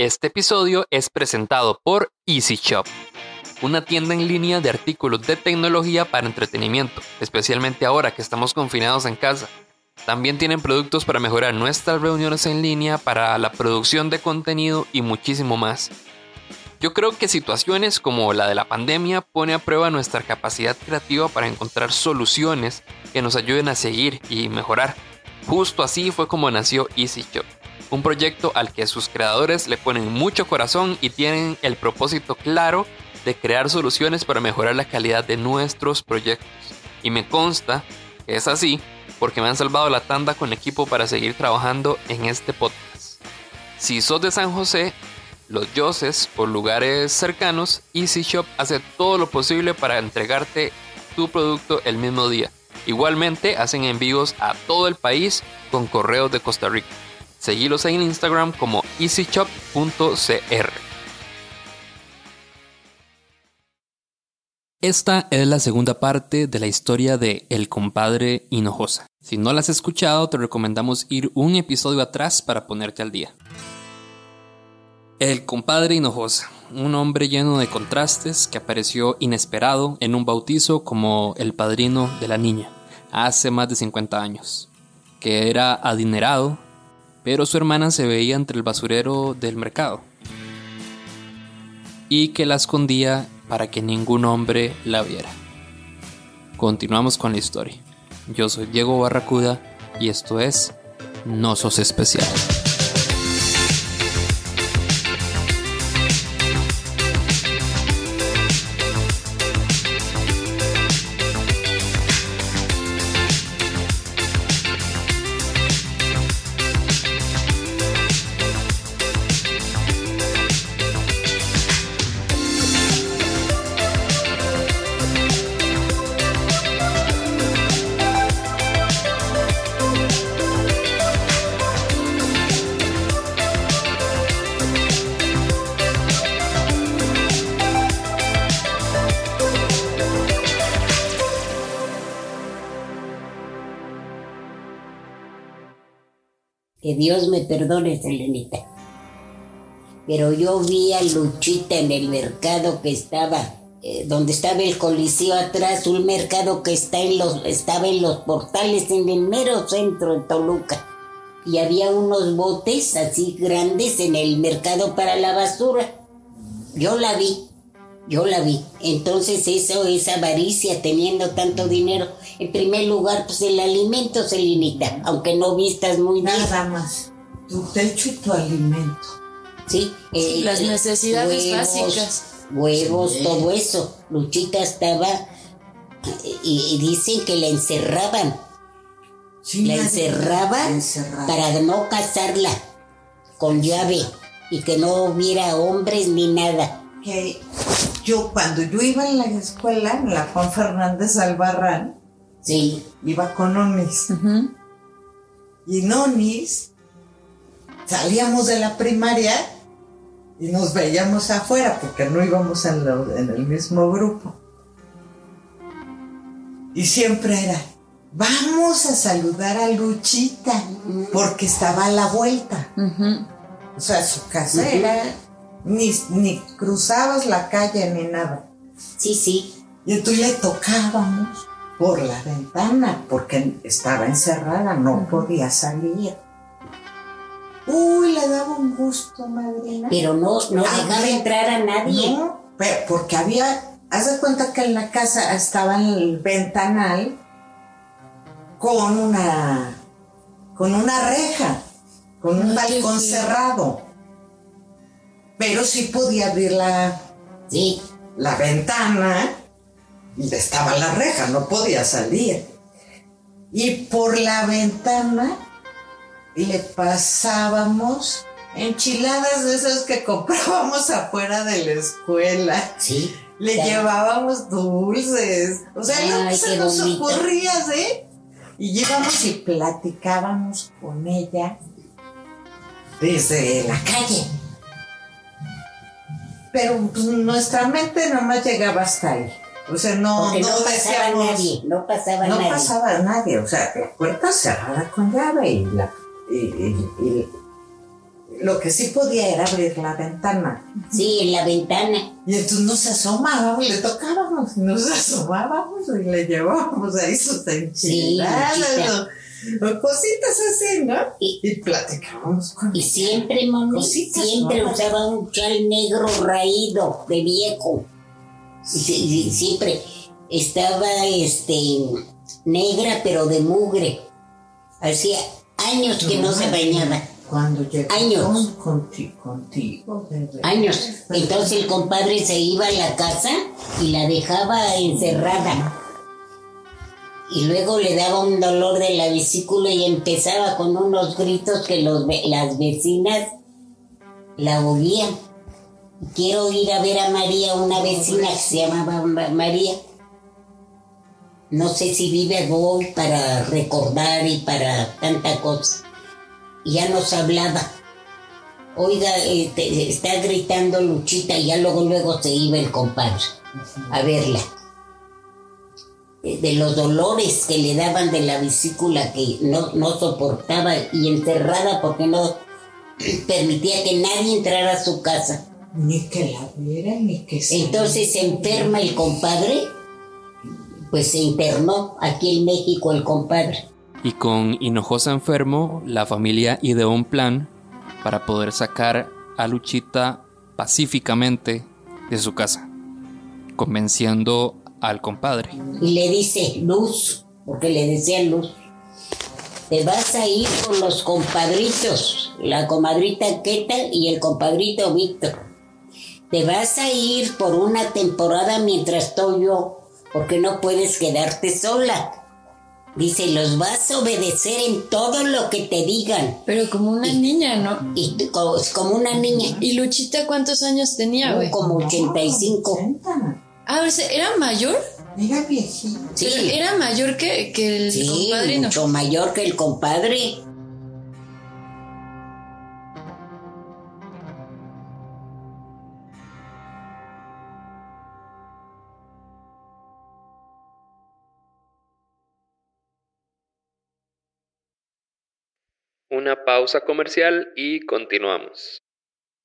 Este episodio es presentado por Easy Shop, una tienda en línea de artículos de tecnología para entretenimiento, especialmente ahora que estamos confinados en casa. También tienen productos para mejorar nuestras reuniones en línea, para la producción de contenido y muchísimo más. Yo creo que situaciones como la de la pandemia pone a prueba nuestra capacidad creativa para encontrar soluciones que nos ayuden a seguir y mejorar. Justo así fue como nació Easy Shop, un proyecto al que sus creadores le ponen mucho corazón y tienen el propósito claro de crear soluciones para mejorar la calidad de nuestros proyectos. Y me consta que es así porque me han salvado la tanda con equipo para seguir trabajando en este podcast. Si sos de San José, los Yoses o lugares cercanos, Easy Shop hace todo lo posible para entregarte tu producto el mismo día. Igualmente hacen envíos a todo el país con correos de Costa Rica. Seguilos en Instagram como easyshop.cr. Esta es la segunda parte de la historia de El compadre Hinojosa. Si no la has escuchado, te recomendamos ir un episodio atrás para ponerte al día. El compadre Hinojosa, un hombre lleno de contrastes que apareció inesperado en un bautizo como el padrino de la niña, hace más de 50 años, que era adinerado, pero su hermana se veía entre el basurero del mercado y que la escondía para que ningún hombre la viera. Continuamos con la historia. Yo soy Diego Barracuda y esto es No Sos Especial. Dios me perdone, Selenita. Pero yo vi a Luchita en el mercado que estaba, eh, donde estaba el coliseo atrás, un mercado que está en los, estaba en los portales, en el mero centro de Toluca. Y había unos botes así grandes en el mercado para la basura. Yo la vi, yo la vi. Entonces eso es avaricia teniendo tanto dinero. En primer lugar, pues el alimento, Selinita, aunque no vistas muy bien. Nada más. Tu techo y tu alimento. Sí, eh, Las necesidades huevos, básicas. Huevos, Sí. todo eso. Luchita estaba y, y dicen que la encerraban. Sí, La encerraban encerraba. para no casarla con llave y que no hubiera hombres ni nada. Yo, cuando yo iba en la escuela, en la Juan Fernández Albarrán, Sí, iba con Onis. Y en Onis salíamos de la primaria y nos veíamos afuera porque no íbamos en, lo- en el mismo grupo. Y siempre era, vamos a saludar a Luchita porque estaba a la vuelta. O sea, su casa era, ni, ni cruzabas la calle ni nada. sí, sí. Y entonces le tocábamos por la ventana porque estaba encerrada, no podía salir. Uy, le daba un gusto, madrina. Pero no, no dejaba entrar a nadie. No, pero porque había, haz de cuenta que en la casa estaba el ventanal con una, con una reja, con un Ay, balcón cerrado. Pero sí podía abrir la, Sí, la ventana y estaba la reja, no podía salir. Y por la ventana le pasábamos enchiladas de esas que comprábamos afuera de la escuela. sí. Le llevábamos dulces. O sea, lo que se nos ocurría, ¿eh? Y íbamos y platicábamos con ella desde la calle. Pero pues, nuestra mente nomás llegaba hasta ahí. O sea, no, Porque no, no pasaba decíamos- nadie, no pasaba no nadie. pasaba nadie, o sea, la puerta cerrada con llave y la, y, y- y lo que sí podía era abrir la ventana. Sí, la ventana. Y entonces nos asomábamos, le tocábamos, nos asomábamos y le llevábamos ahí sus enchiladas. Sí, o, o cositas así, ¿no? Y- con Y siempre, mami, Cositas, siempre ¿no? usaba un chal negro raído de viejo. Y, si- y siempre estaba este negra pero de mugre. Hacía años que no se bañaba. Cuando llegó Años. con- contigo, contigo, bebé. Años. Entonces el compadre se iba a la casa y la dejaba encerrada. Y luego le daba un dolor de la vesícula y empezaba con unos gritos que los, las vecinas la oían. Quiero ir a ver a María, una vecina que se llamaba Ma- María. No sé si vive hoy para recordar y para tanta cosa. Ya nos hablaba. Oiga, este, está gritando Luchita y ya luego luego se iba el compadre a verla. Eh, De los dolores que le daban de la vesícula que no, no soportaba y encerrada porque no permitía que nadie entrara a su casa. Ni que la viera, ni que se. Entonces se enferma el compadre, pues se internó aquí en México el compadre. Y con Hinojosa enfermo, la familia ideó un plan para poder sacar a Luchita pacíficamente de su casa, convenciendo al compadre. y le dice Luz, porque le decía Luz, te vas a ir con los compadritos, la comadrita Queta y el compadrito Víctor. Te vas a ir por una temporada mientras estoy yo, porque no puedes quedarte sola. Dice, los vas a obedecer en todo lo que te digan. Pero como una niña, ¿no? Y como una niña, ¿Y Luchita cuántos años tenía, güey? como 85. Ah, o sea, ¿era mayor? Mira, viejita. Sí, era mayor que, que el sí, compadre, ¿no? mucho mayor que el compadre. Una pausa comercial y continuamos.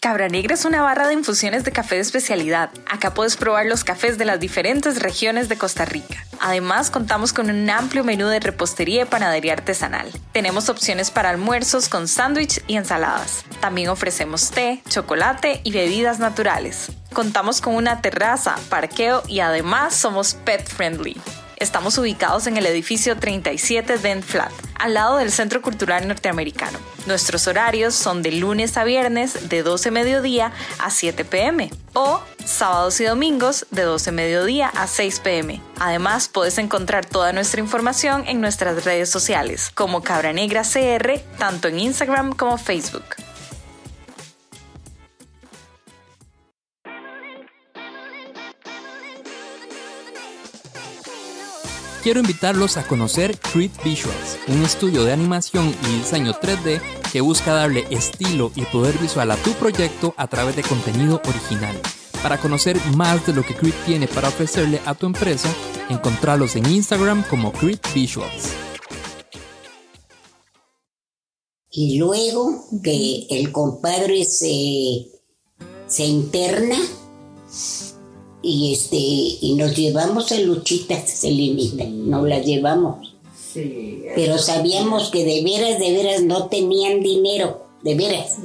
Cabra Negra es una barra de infusiones de café de especialidad. Acá puedes probar los cafés de las diferentes regiones de Costa Rica. Además, contamos con un amplio menú de repostería y panadería artesanal. Tenemos opciones para almuerzos con sándwich y ensaladas. También ofrecemos té, chocolate y bebidas naturales. Contamos con una terraza, parqueo y además somos pet friendly. Estamos ubicados en el edificio 37 Dent Flat, al lado del Centro Cultural Norteamericano. Nuestros horarios son de lunes a viernes de 12 mediodía a 7 pm o sábados y domingos de 12 mediodía a 6 pm. Además, puedes encontrar toda nuestra información en nuestras redes sociales como Cabra Negra CR, tanto en Instagram como Facebook. Quiero invitarlos a conocer Creed Visuals, un estudio de animación y diseño 3D que busca darle estilo y poder visual a tu proyecto a través de contenido original. Para conocer más de lo que Creed tiene para ofrecerle a tu empresa, encontrarlos en Instagram como Creed Visuals. Y luego que el compadre se, se interna y este y nos llevamos a Luchita Celinita, nos la llevamos. Sí. Pero sabíamos que de veras, de veras no tenían dinero, de veras.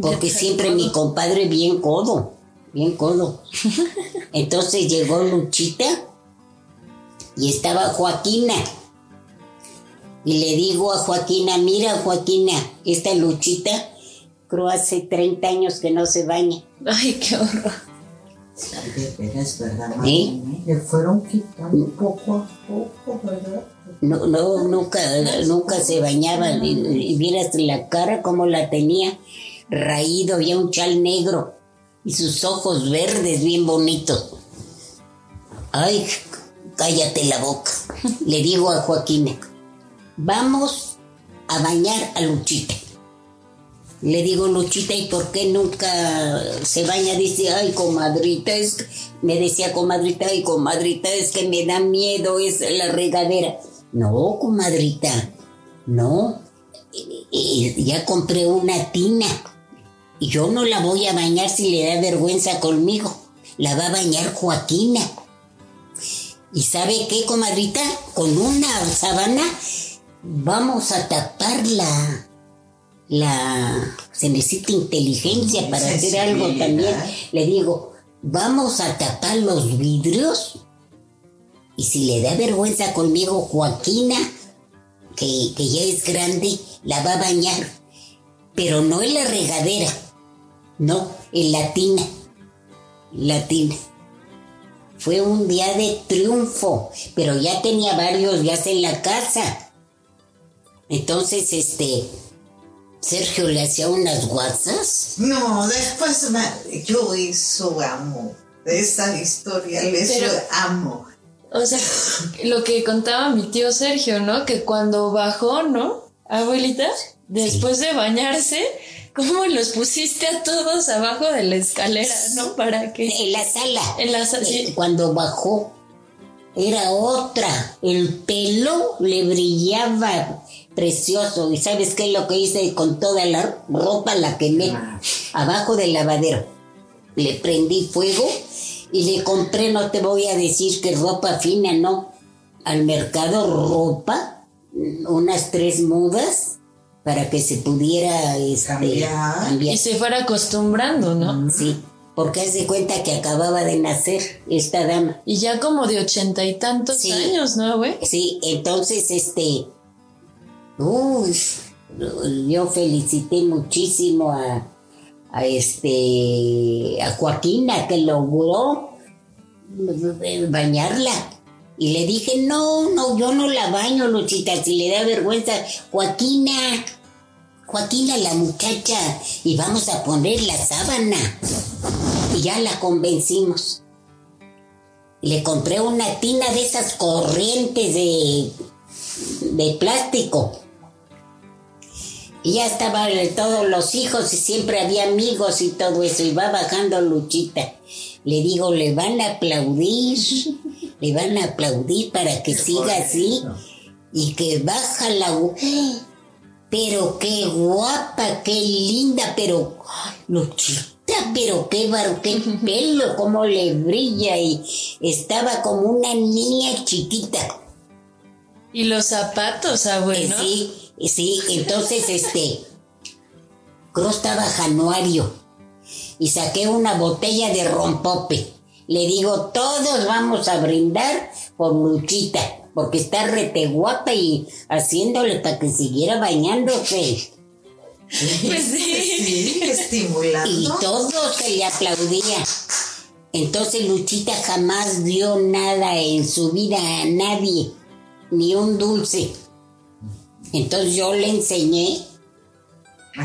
Porque siempre mi compadre bien codo, bien codo. Entonces llegó Luchita y estaba Joaquina. Y le digo a Joaquina, mira Joaquina, esta Luchita, creo hace 30 años que no se baña. Ay, qué horror. De veras, ¿verdad, ¿Eh? Le fueron quitando poco a poco, ¿verdad? No, no, nunca, nunca se bañaba. Y, y vieras la cara como la tenía raído, había un chal negro y sus ojos verdes bien bonitos. Ay, cállate la boca. Le digo a Joaquina, vamos a bañar a Luchita. Le digo, Luchita, ¿y por qué nunca se baña? Dice, ay, comadrita, es que-". me decía comadrita, ay, comadrita, es que me da miedo, es la regadera. No, comadrita, no. Ya compré una tina Y yo no la voy a bañar si le da vergüenza conmigo. La va a bañar Joaquina. ¿Y sabe qué, comadrita? Con una sabana vamos a taparla. La... Se necesita inteligencia para hacer algo también. Le digo, vamos a tapar los vidrios. Y si le da vergüenza conmigo, Joaquina, que, que ya es grande, la va a bañar. Pero no en la regadera. No, en la tina. La tina. Fue un día de triunfo, pero ya tenía varios días en la casa. Entonces, este, Sergio le hacía unas guasas. No, después me- yo eso amo. De esa historia, eso Pero- amo. O sea, lo que contaba mi tío Sergio, ¿no? Que cuando bajó, ¿no? Abuelita, después de bañarse, ¿cómo los pusiste a todos abajo de la escalera, ¿no? Para que... En la sala. En la sala, sí. Eh, Cuando bajó, era otra. El pelo le brillaba precioso. ¿Y sabes qué es lo que hice con toda la ropa? La quemé abajo del lavadero. Le prendí fuego y le compré, no te voy a decir que ropa fina, no. Al mercado ropa, unas tres mudas para que se pudiera este, Cambiar. cambiar. Y se fuera acostumbrando, ¿no? Sí, porque haz de cuenta que acababa de nacer esta dama. Y ya como de ochenta y tantos Sí. años, ¿no, güey? Sí, entonces este. Uy, yo felicité muchísimo a, este. a Joaquina que logró bañarla. Y le dije, no, no, yo no la baño, Luchita, si le da vergüenza. Joaquina, Joaquina, la muchacha, y vamos a poner la sábana. Y ya la convencimos. Le compré una tina de esas corrientes de, de plástico. Y ya estaban todos los hijos y siempre había amigos y todo eso. Y va bajando Luchita. Le digo, le van a aplaudir. Le van a aplaudir para que siga así. Y que baja la... Pero qué guapa, qué linda, pero... ¡ay, Luchita, pero qué, bar- qué pelo, cómo le brilla. Y estaba como una niña chiquita. Y los zapatos, Eh, abuelo. Sí, eh, sí, entonces este, creo estaba Januario y saqué una botella de rompope. Le digo, todos vamos a brindar por Luchita, porque está rete guapa y haciéndole para que siguiera bañándose. Pues sí. Sí, Y estimulando. todos se le aplaudía. Entonces Luchita jamás dio nada en su vida a nadie, ni un dulce. Entonces yo le enseñé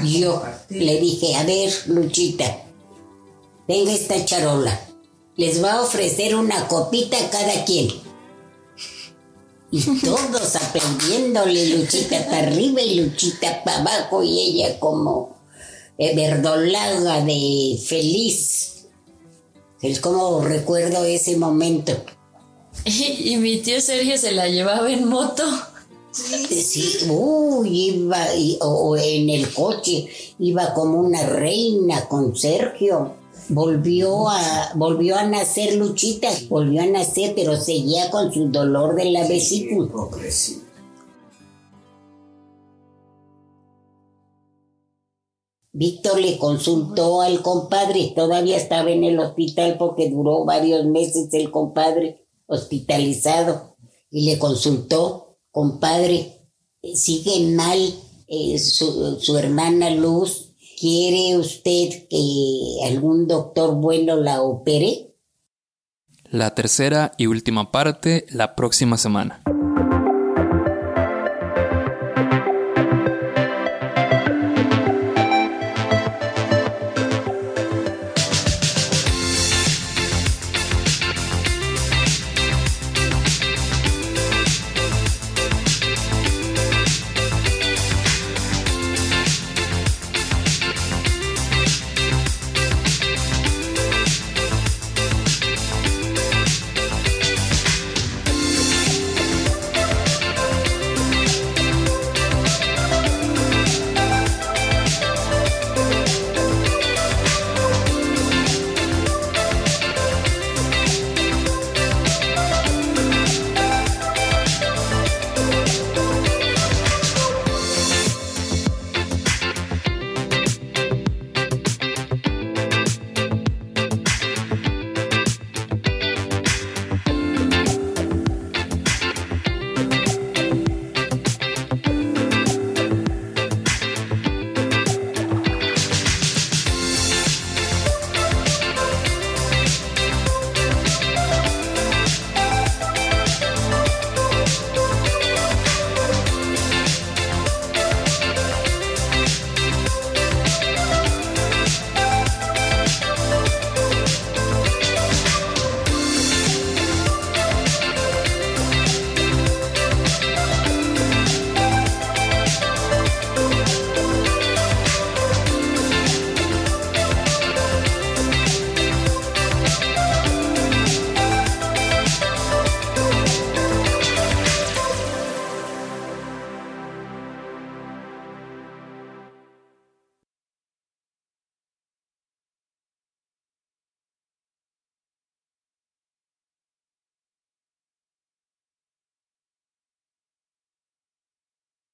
Yo le dije, a ver, Luchita, tenga esta charola. Les va a ofrecer una copita a cada quien. Y todos aplaudiéndole, Luchita para arriba y Luchita para abajo, y ella como verdolaga de feliz. Es como recuerdo ese momento. Y, y mi tío Sergio se la llevaba en moto. Sí, uy, iba, y- o, o en el coche, iba como una reina con Sergio. Volvió a, volvió a nacer Luchita, volvió a nacer, pero seguía con su dolor de la vesícula. Víctor le consultó al compadre, todavía estaba en el hospital porque duró varios meses el compadre hospitalizado y le consultó, compadre, sigue mal eh, su, su hermana Luz, ¿quiere usted que algún doctor bueno la opere? La tercera y última parte la próxima semana.